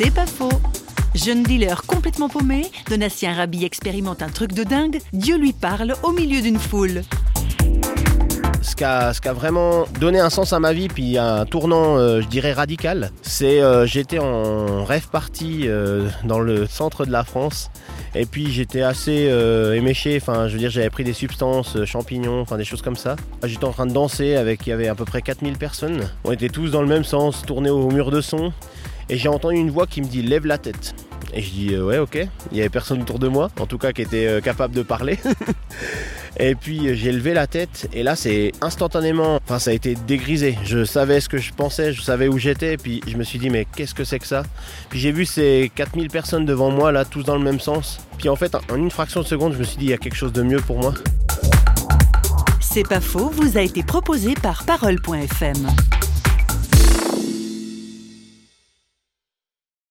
C'est pas faux. Jeune dealer complètement paumé, Donatien Rabi expérimente un truc de dingue, Dieu lui parle au milieu d'une foule. Ce qui, a, vraiment donné un sens à ma vie, puis un tournant, euh, je dirais, radical, c'est euh, j'étais en rêve party euh, dans le centre de la France. Et puis j'étais assez éméché, enfin je veux dire j'avais pris des substances, champignons, enfin des choses comme ça. J'étais en train de danser avec, il y avait à peu près 4000 personnes. On était tous dans le même sens, tournés au mur de son. Et j'ai entendu une voix qui me dit lève la tête. Et je dis euh, ouais ok, il n'y avait personne autour de moi, en tout cas qui était euh, capable de parler. et puis euh, j'ai levé la tête et là c'est instantanément, enfin ça a été dégrisé. Je savais ce que je pensais, je savais où j'étais, puis je me suis dit mais qu'est-ce que c'est que ça? Puis j'ai vu ces 4000 personnes devant moi là, tous dans le même sens. Puis en fait en une fraction de seconde je me suis dit il y a quelque chose de mieux pour moi. C'est pas faux vous a été proposé par Parole.fm.